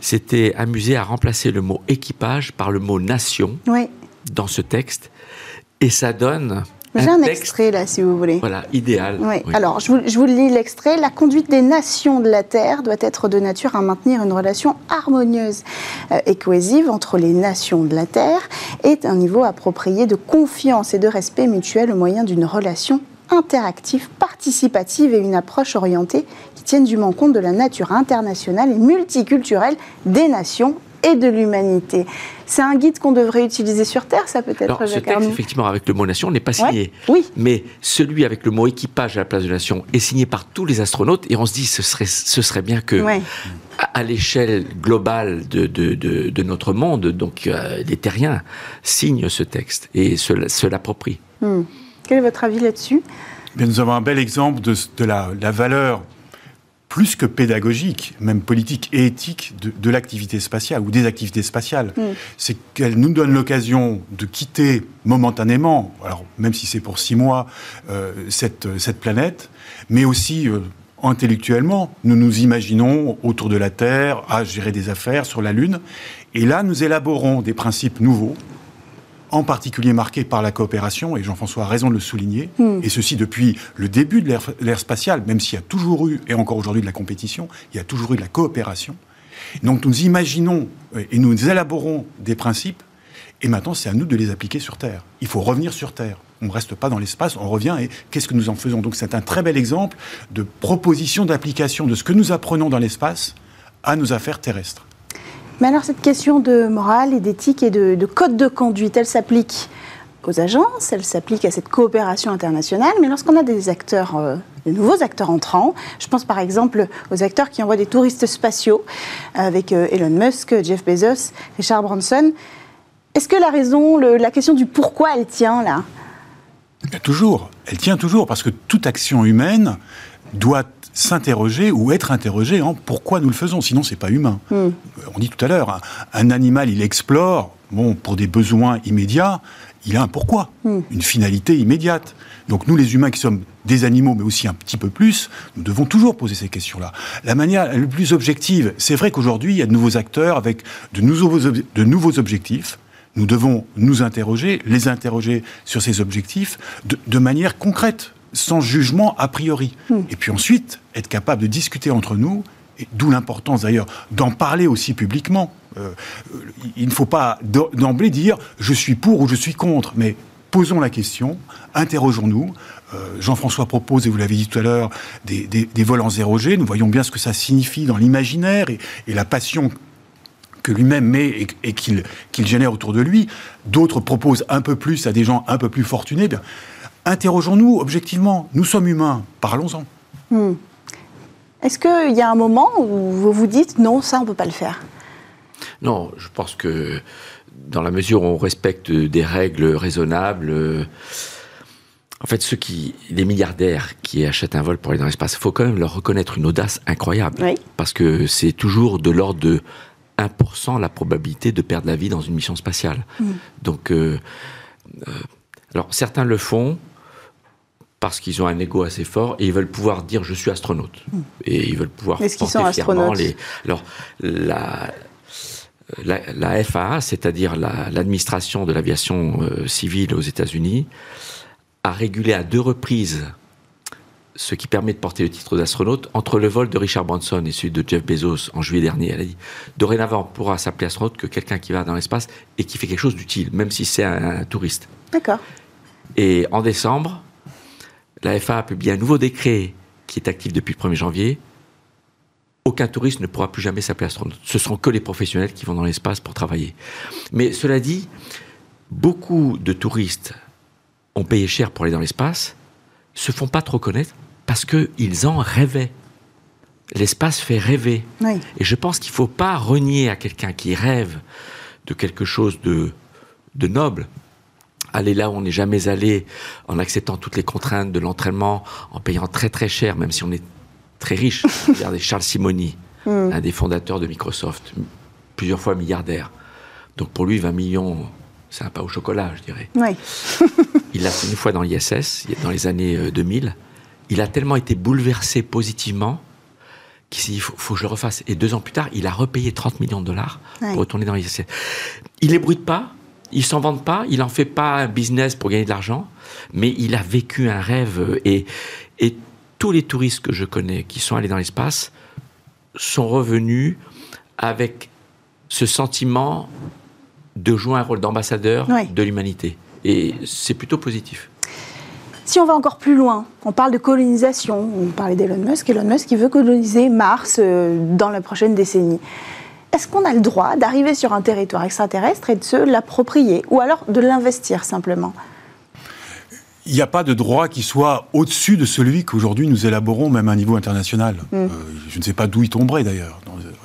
s'était amusé à remplacer le mot équipage par le mot nation Oui. dans ce texte. Et ça donne J'ai un, extrait là, si vous voulez. Voilà, idéal. Oui. Oui. Alors, je vous, je vous lis l'extrait. La conduite des nations de la Terre doit être de nature à maintenir une relation harmonieuse euh, et cohésive entre les nations de la Terre et un niveau approprié de confiance et de respect mutuel au moyen d'une relation interactive, participative et une approche orientée qui tienne dûment compte de la nature internationale et multiculturelle des nations et de l'humanité. C'est un guide qu'on devrait utiliser sur Terre, ça peut-être, Alors, ce texte, Arnoux effectivement, avec le mot nation, n'est pas signé. Oui. Mais celui avec le mot équipage à la place de nation est signé par tous les astronautes et on se dit ce serait, ce serait bien que, Ouais. à, à l'échelle globale de, de, de, de notre monde, donc euh, les terriens signent ce texte et se, se l'approprient. Hmm. Quel est votre avis là-dessus? Bien, nous avons un bel exemple de, de la, la valeur plus que pédagogique, même politique et éthique de, de l'activité spatiale ou des activités spatiales. C'est qu'elle nous donne l'occasion de quitter momentanément, alors même si c'est pour six mois, euh, cette, cette planète, mais aussi euh, intellectuellement, nous nous imaginons autour de la Terre à gérer des affaires sur la Lune, et là nous élaborons des principes nouveaux en particulier marqué par la coopération, et Jean-François a raison de le souligner, et ceci depuis le début de l'ère- l'ère spatiale, même s'il y a toujours eu, et encore aujourd'hui, de la compétition, il y a toujours eu de la coopération. Donc nous imaginons euh, et nous élaborons des principes, et maintenant c'est à nous de les appliquer sur Terre. Il faut revenir sur Terre. On ne reste pas dans l'espace, on revient, et qu'est-ce que nous en faisons? Donc c'est un très bel exemple de proposition d'application de ce que nous apprenons dans l'espace à nos affaires terrestres. Mais alors cette question de morale et d'éthique et de, de code de conduite, elle s'applique aux agences, elle s'applique à cette coopération internationale, mais lorsqu'on a des acteurs, euh, de nouveaux acteurs entrants, je pense par exemple aux acteurs qui envoient des touristes spatiaux avec euh, Elon Musk, Jeff Bezos, Richard Branson, est-ce que la raison, la question du pourquoi elle tient là? Toujours, elle tient toujours, parce que toute action humaine doit s'interroger ou être interrogée en pourquoi nous le faisons, sinon c'est pas humain. Euh, On dit tout à l'heure, un, un animal il explore, bon, pour des besoins immédiats, il a un pourquoi, une finalité immédiate. Donc nous les humains qui sommes des animaux, mais aussi un petit peu plus, nous devons toujours poser ces questions-là. La manière la plus objective, c'est vrai qu'aujourd'hui il y a de nouveaux acteurs avec de nouveaux, de nouveaux objectifs. Nous devons nous interroger, les interroger sur ces objectifs de, de manière concrète, sans jugement a priori. Et puis ensuite, être capable de discuter entre nous, d'où l'importance d'ailleurs d'en parler aussi publiquement. Euh, il ne faut pas d'emblée dire je suis pour ou je suis contre, mais posons la question, interrogeons-nous. Euh, Jean-François propose, et vous l'avez dit tout à l'heure, des, des- des vols en zéro G. Nous voyons bien ce que ça signifie dans l'imaginaire et, et la passion que lui-même met et, et qu'il génère autour de lui. D'autres proposent un peu plus à des gens un peu plus fortunés. Bien, interrogeons-nous objectivement. Nous sommes humains. Parlons-en. Est-ce qu'il y a un moment où vous vous dites non, ça on ne peut pas le faire? Non, je pense que dans la mesure où on respecte des règles raisonnables, euh, en fait, ceux qui, les milliardaires qui achètent un vol pour aller dans l'espace, il faut quand même leur reconnaître une audace incroyable. Oui. Parce que c'est toujours de l'ordre de 1% la probabilité de perdre la vie dans une mission spatiale. Donc, euh, euh, alors certains le font parce qu'ils ont un ego assez fort et ils veulent pouvoir dire je suis astronaute. Et ils veulent pouvoir Est-ce qu'ils porter sont fièrement les. Alors, la, la, la FAA, c'est-à-dire la- l'administration de l'aviation euh, civile aux États-Unis, a régulé à deux reprises ce qui permet de porter le titre d'astronaute entre le vol de Richard Branson et celui de Jeff Bezos en juillet dernier. Elle a dit dorénavant, on pourra s'appeler astronaute que quelqu'un qui va dans l'espace et qui fait quelque chose d'utile, même si c'est un, un touriste. D'accord. Et en décembre, la FA a publié un nouveau décret qui est actif depuis le 1er janvier. Aucun touriste ne pourra plus jamais s'appeler astronaute. Ce seront que les professionnels qui vont dans l'espace pour travailler. Mais cela dit, beaucoup de touristes ont payé cher pour aller dans l'espace, se font pas trop connaître parce qu'ils en rêvaient. L'espace fait rêver. Et je pense qu'il ne faut pas renier à quelqu'un qui rêve de quelque chose de, de noble, aller là où on n'est jamais allé, en acceptant toutes les contraintes de l'entraînement, en payant très très cher, même si on est très riche. Regardez Charles Simoni, hmm. un des fondateurs de Microsoft, plusieurs fois milliardaire. Donc pour lui, 20 millions, c'est un pas au chocolat, je dirais. Oui. il l'a fait une fois dans l'ISS, dans les années 2000. Euh, il a tellement été bouleversé positivement qu'il s'est dit, il faut, que je le refasse. Et deux ans plus tard, il a repayé 30 millions de dollars pour retourner dans l'ISS. Il n'ébruite pas, il s'en vante pas, il n'en fait pas un business pour gagner de l'argent, mais il a vécu un rêve et, et tous les touristes que je connais qui sont allés dans l'espace sont revenus avec ce sentiment de jouer un rôle d'ambassadeur de l'humanité. Et c'est plutôt positif. Si on va encore plus loin, on parle de colonisation, on parlait d'Elon Musk, Elon Musk qui veut coloniser Mars euh, dans la prochaine décennie. Est-ce qu'on a le droit d'arriver sur un territoire extraterrestre et de se l'approprier ou alors de l'investir simplement? Il n'y a pas de droit qui soit au-dessus de celui qu'aujourd'hui nous élaborons, même à un niveau international. Mm. Euh, je ne sais pas d'où il tomberait d'ailleurs.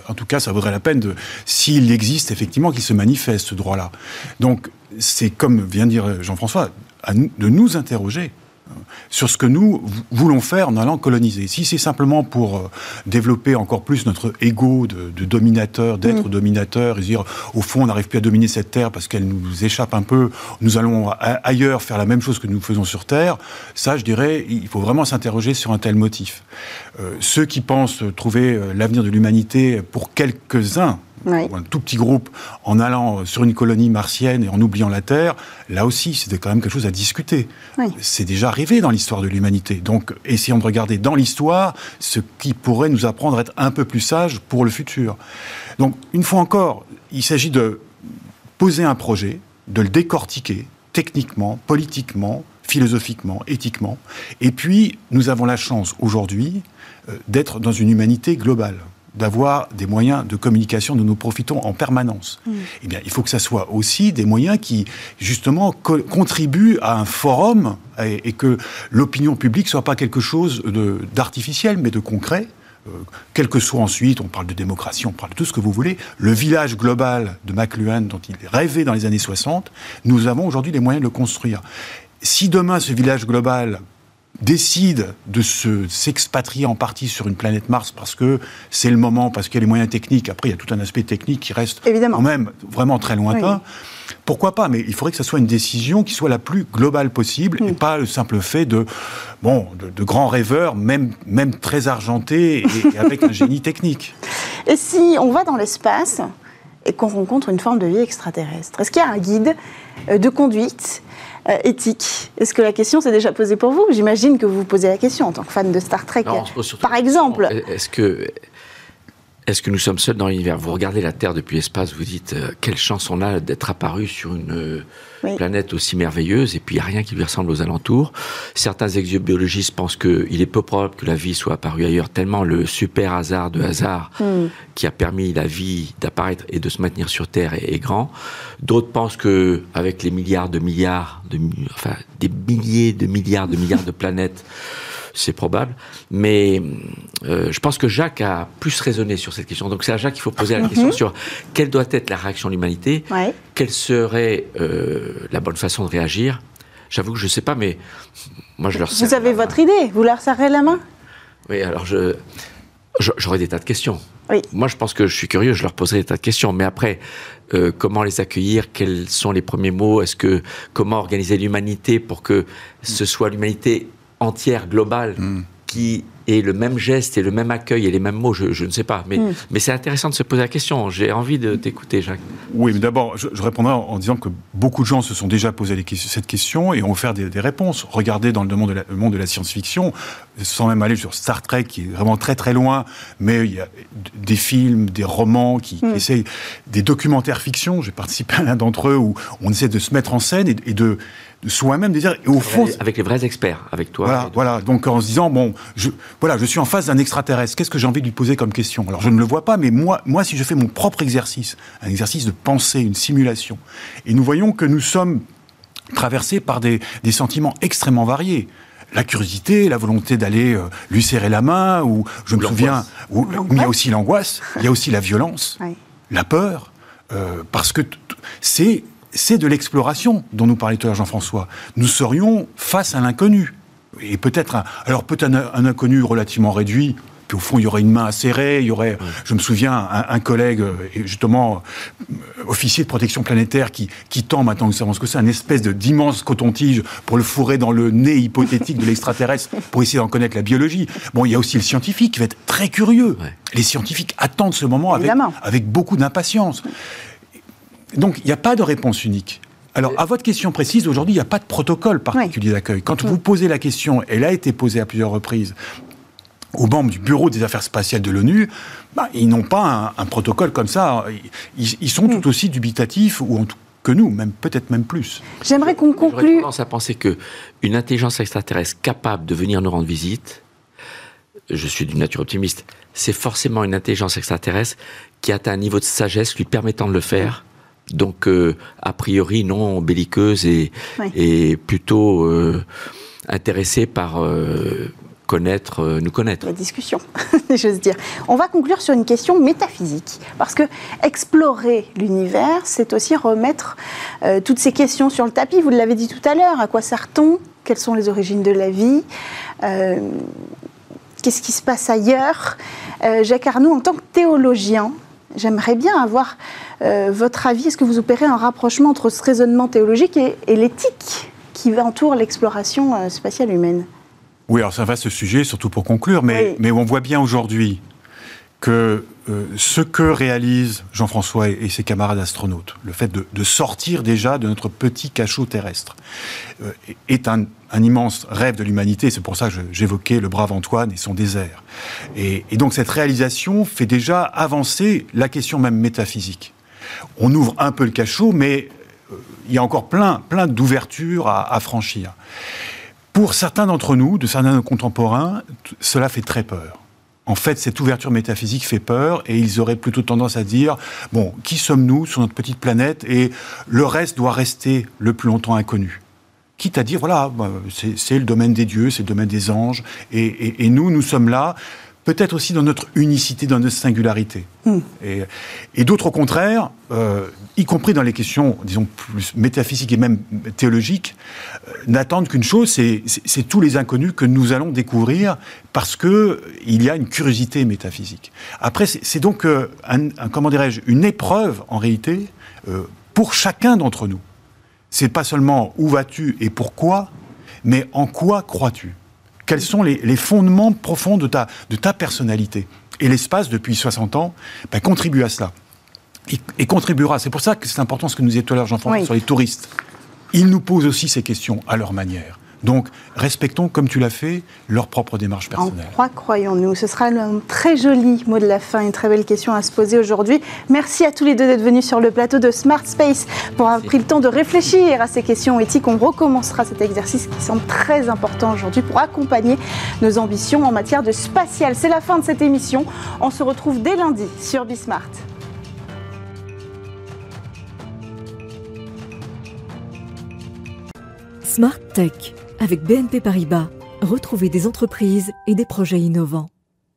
En tout cas, ça vaudrait la peine, de, s'il existe effectivement, qu'il se manifeste ce droit-là. Donc, c'est comme vient de dire Jean-François, de nous interroger sur ce que nous voulons faire en allant coloniser. Si c'est simplement pour euh, développer encore plus notre ego de, dominateur, d'être mm. dominateur, et dire au fond on n'arrive plus à dominer cette terre parce qu'elle nous échappe un peu, nous allons ailleurs faire la même chose que nous faisons sur terre, ça je dirais il faut vraiment s'interroger sur un tel motif. Euh, ceux qui pensent trouver euh, l'avenir de l'humanité pour quelques-uns, un tout petit groupe en allant sur une colonie martienne et en oubliant la Terre, là aussi, c'était quand même quelque chose à discuter. C'est déjà arrivé dans l'histoire de l'humanité. Donc, essayons de regarder dans l'histoire ce qui pourrait nous apprendre à être un peu plus sages pour le futur. Donc, une fois encore, il s'agit de poser un projet, de le décortiquer techniquement, politiquement, philosophiquement, éthiquement. Et puis, nous avons la chance aujourd'hui euh, d'être dans une humanité globale d'avoir des moyens de communication dont nous profitons en permanence. Mm. Eh bien, il faut que ça soit aussi des moyens qui, justement, contribuent à un forum et, que l'opinion publique soit pas quelque chose d'artificiel, mais de concret. Euh, quel que soit ensuite, on parle de démocratie, on parle de tout ce que vous voulez, le village global de McLuhan dont il rêvait dans les années 60, nous avons aujourd'hui les moyens de le construire. Si demain ce village global décide de s'expatrier en partie sur une planète Mars parce que c'est le moment, parce qu'il y a les moyens techniques. Après, il y a tout un aspect technique qui reste Évidemment. quand même vraiment très lointain. Pourquoi pas Mais il faudrait que ce soit une décision qui soit la plus globale possible et pas le simple fait de, bon, de, grands rêveurs, même, même très argentés et avec un génie technique. Et si on va dans l'espace et qu'on rencontre une forme de vie extraterrestre, est-ce qu'il y a un guide euh, de conduite euh, éthique. Est-ce que la question s'est déjà posée pour vous? J'imagine que vous vous posez la question en tant que fan de Star Trek. Par exemple. Est-ce que est-ce que nous sommes seuls dans l'univers? Vous regardez la Terre depuis l'espace, vous dites euh, quelle chance on a d'être apparu sur une euh, planète aussi merveilleuse et puis il n'y a rien qui lui ressemble aux alentours. Certains exobiologistes pensent qu'il est peu probable que la vie soit apparue ailleurs, tellement le super hasard de hasard hmm. qui a permis la vie d'apparaître et de se maintenir sur Terre est, grand. D'autres pensent que avec les milliards de milliards, de, enfin des milliers de milliards de milliards de planètes, c'est probable. Mais euh, je pense que Jacques a plus raisonné sur cette question. Donc c'est à Jacques qu'il faut poser la mhm. question sur quelle doit être la réaction de l'humanité, quelle serait euh, la bonne façon de réagir. J'avoue que je ne sais pas, mais moi je leur Vous avez votre idée, vous leur serrez la main Oui, alors je j'aurais des tas de questions. Oui. Moi, je pense que je suis curieux, je leur poserai des tas de questions. Mais après, euh, comment les accueillir? Quels sont les premiers mots? Est-ce que comment organiser l'humanité pour que ce soit l'humanité entière, globale, hmm. qui ait le même geste et le même accueil et les mêmes mots, je, ne sais pas. Mais, hmm. mais c'est intéressant de se poser la question. J'ai envie de t'écouter, Jacques. Oui, mais d'abord, je, répondrai en, disant que beaucoup de gens se sont déjà posé cette question et ont offert des, réponses. Regardez dans le monde de la, monde de la science-fiction, sans même aller sur Star Trek, qui est vraiment très très loin, mais il y a des films, des romans qui, hmm. essayent, des documentaires fiction. J'ai participé à l'un d'entre eux où on essaie de se mettre en scène et de soi-même des. Et au fond, avec les vrais experts, avec toi. Voilà, voilà. Donc en se disant bon, je, voilà, je suis en face d'un extraterrestre. Qu'est-ce que j'ai envie de lui poser comme question? Alors je ne le vois pas, mais moi, moi, si je fais mon propre exercice, un exercice de pensée, une simulation, et nous voyons que nous sommes traversés par des, des sentiments extrêmement variés la curiosité, la volonté d'aller euh, lui serrer la main, ou je me souviens, où, il y a aussi l'angoisse, il y a aussi la violence, la peur, euh, parce que c'est c'est de l'exploration dont nous parlait tout à l'heure Jean-François. Nous serions face à l'inconnu. Et peut-être, alors peut-être un, inconnu relativement réduit, puis au fond, il y aurait une main à serrer, il y aurait, je me souviens, un, collègue, euh, justement, euh, officier de protection planétaire, qui, qui tend, maintenant nous savons ce que c'est, un espèce d'immense coton-tige pour le fourrer dans le nez hypothétique de l'extraterrestre, pour essayer d'en connaître la biologie. Bon, il y a aussi le scientifique qui va être très curieux. Les scientifiques attendent ce moment avec, avec beaucoup d'impatience. Donc, il n'y a pas de réponse unique. Alors, à votre question précise, aujourd'hui, il n'y a pas de protocole particulier d'accueil. Quand vous posez la question, elle a été posée à plusieurs reprises aux membres du Bureau des affaires spatiales de l'ONU, bah, ils n'ont pas un, protocole comme ça. Ils, sont tout aussi dubitatifs, ou en tout que nous, même peut-être même plus. J'aimerais qu'on conclue. J'aurais tendance à penser que une intelligence extraterrestre capable de venir nous rendre visite, je suis d'une nature optimiste, c'est forcément une intelligence extraterrestre qui atteint un niveau de sagesse lui permettant de le faire donc euh, a priori non belliqueuse et, et plutôt euh, intéressée par euh, connaître, nous connaître. La discussion, j'ose dire. On va conclure sur une question métaphysique, parce que explorer l'univers, c'est aussi remettre toutes ces questions sur le tapis. Vous l'avez dit tout à l'heure, à quoi sert-on? Quelles sont les origines de la vie? Qu'est-ce qui se passe ailleurs? Jacques Arnoux, en tant que théologien, j'aimerais bien avoir euh, votre avis. Est-ce que vous opérez un rapprochement entre ce raisonnement théologique et, l'éthique qui entoure l'exploration euh, spatiale humaine? Oui, alors ça va ce sujet, surtout pour conclure, mais, mais on voit bien aujourd'hui que euh, ce que réalisent Jean-François et, ses camarades astronautes, le fait de, sortir déjà de notre petit cachot terrestre, est un, immense rêve de l'humanité. C'est pour ça que j'évoquais le brave Antoine et son désert. Et, donc cette réalisation fait déjà avancer la question même métaphysique on ouvre un peu le cachot, mais euh, il y a encore plein, plein d'ouvertures à, franchir. Pour certains d'entre nous, de certains de nos contemporains, cela fait très peur. En fait, cette ouverture métaphysique fait peur et ils auraient plutôt tendance à dire bon, qui sommes-nous sur notre petite planète et le reste doit rester le plus longtemps inconnu. Quitte à dire voilà, bah, c'est le domaine des dieux, c'est le domaine des anges et nous, nous sommes là peut-être aussi dans notre unicité, dans notre singularité. Hmm. Et, d'autres, au contraire, euh, y compris dans les questions, disons, plus métaphysiques et même théologiques, euh, n'attendent qu'une chose, c'est tous les inconnus que nous allons découvrir parce qu'il y a une curiosité métaphysique. Après, c'est donc, euh, un, comment dirais-je, une épreuve, en réalité, pour chacun d'entre nous. C'est pas seulement où vas-tu et pourquoi, mais en quoi crois-tu quels sont les, fondements profonds de ta, de ta personnalité. Et l'espace, depuis 60 ans, ben, contribue à cela. Et, contribuera. C'est pour ça que c'est important ce que nous disait tout à l'heure Jean-François sur les touristes. Ils nous posent aussi ces questions à leur manière. Donc, respectons, comme tu l'as fait, leur propre démarche personnelle. En quoi croyons-nous Ce sera un très joli mot de la fin, une très belle question à se poser aujourd'hui. Merci à tous les deux d'être venus sur le plateau de Smart Space pour avoir pris le temps de réfléchir à ces questions éthiques. On recommencera cet exercice qui semble très important aujourd'hui pour accompagner nos ambitions en matière de spatial. C'est la fin de cette émission. On se retrouve dès lundi sur Bismart. Smart Tech avec BNP Paribas, retrouvez des entreprises et des projets innovants.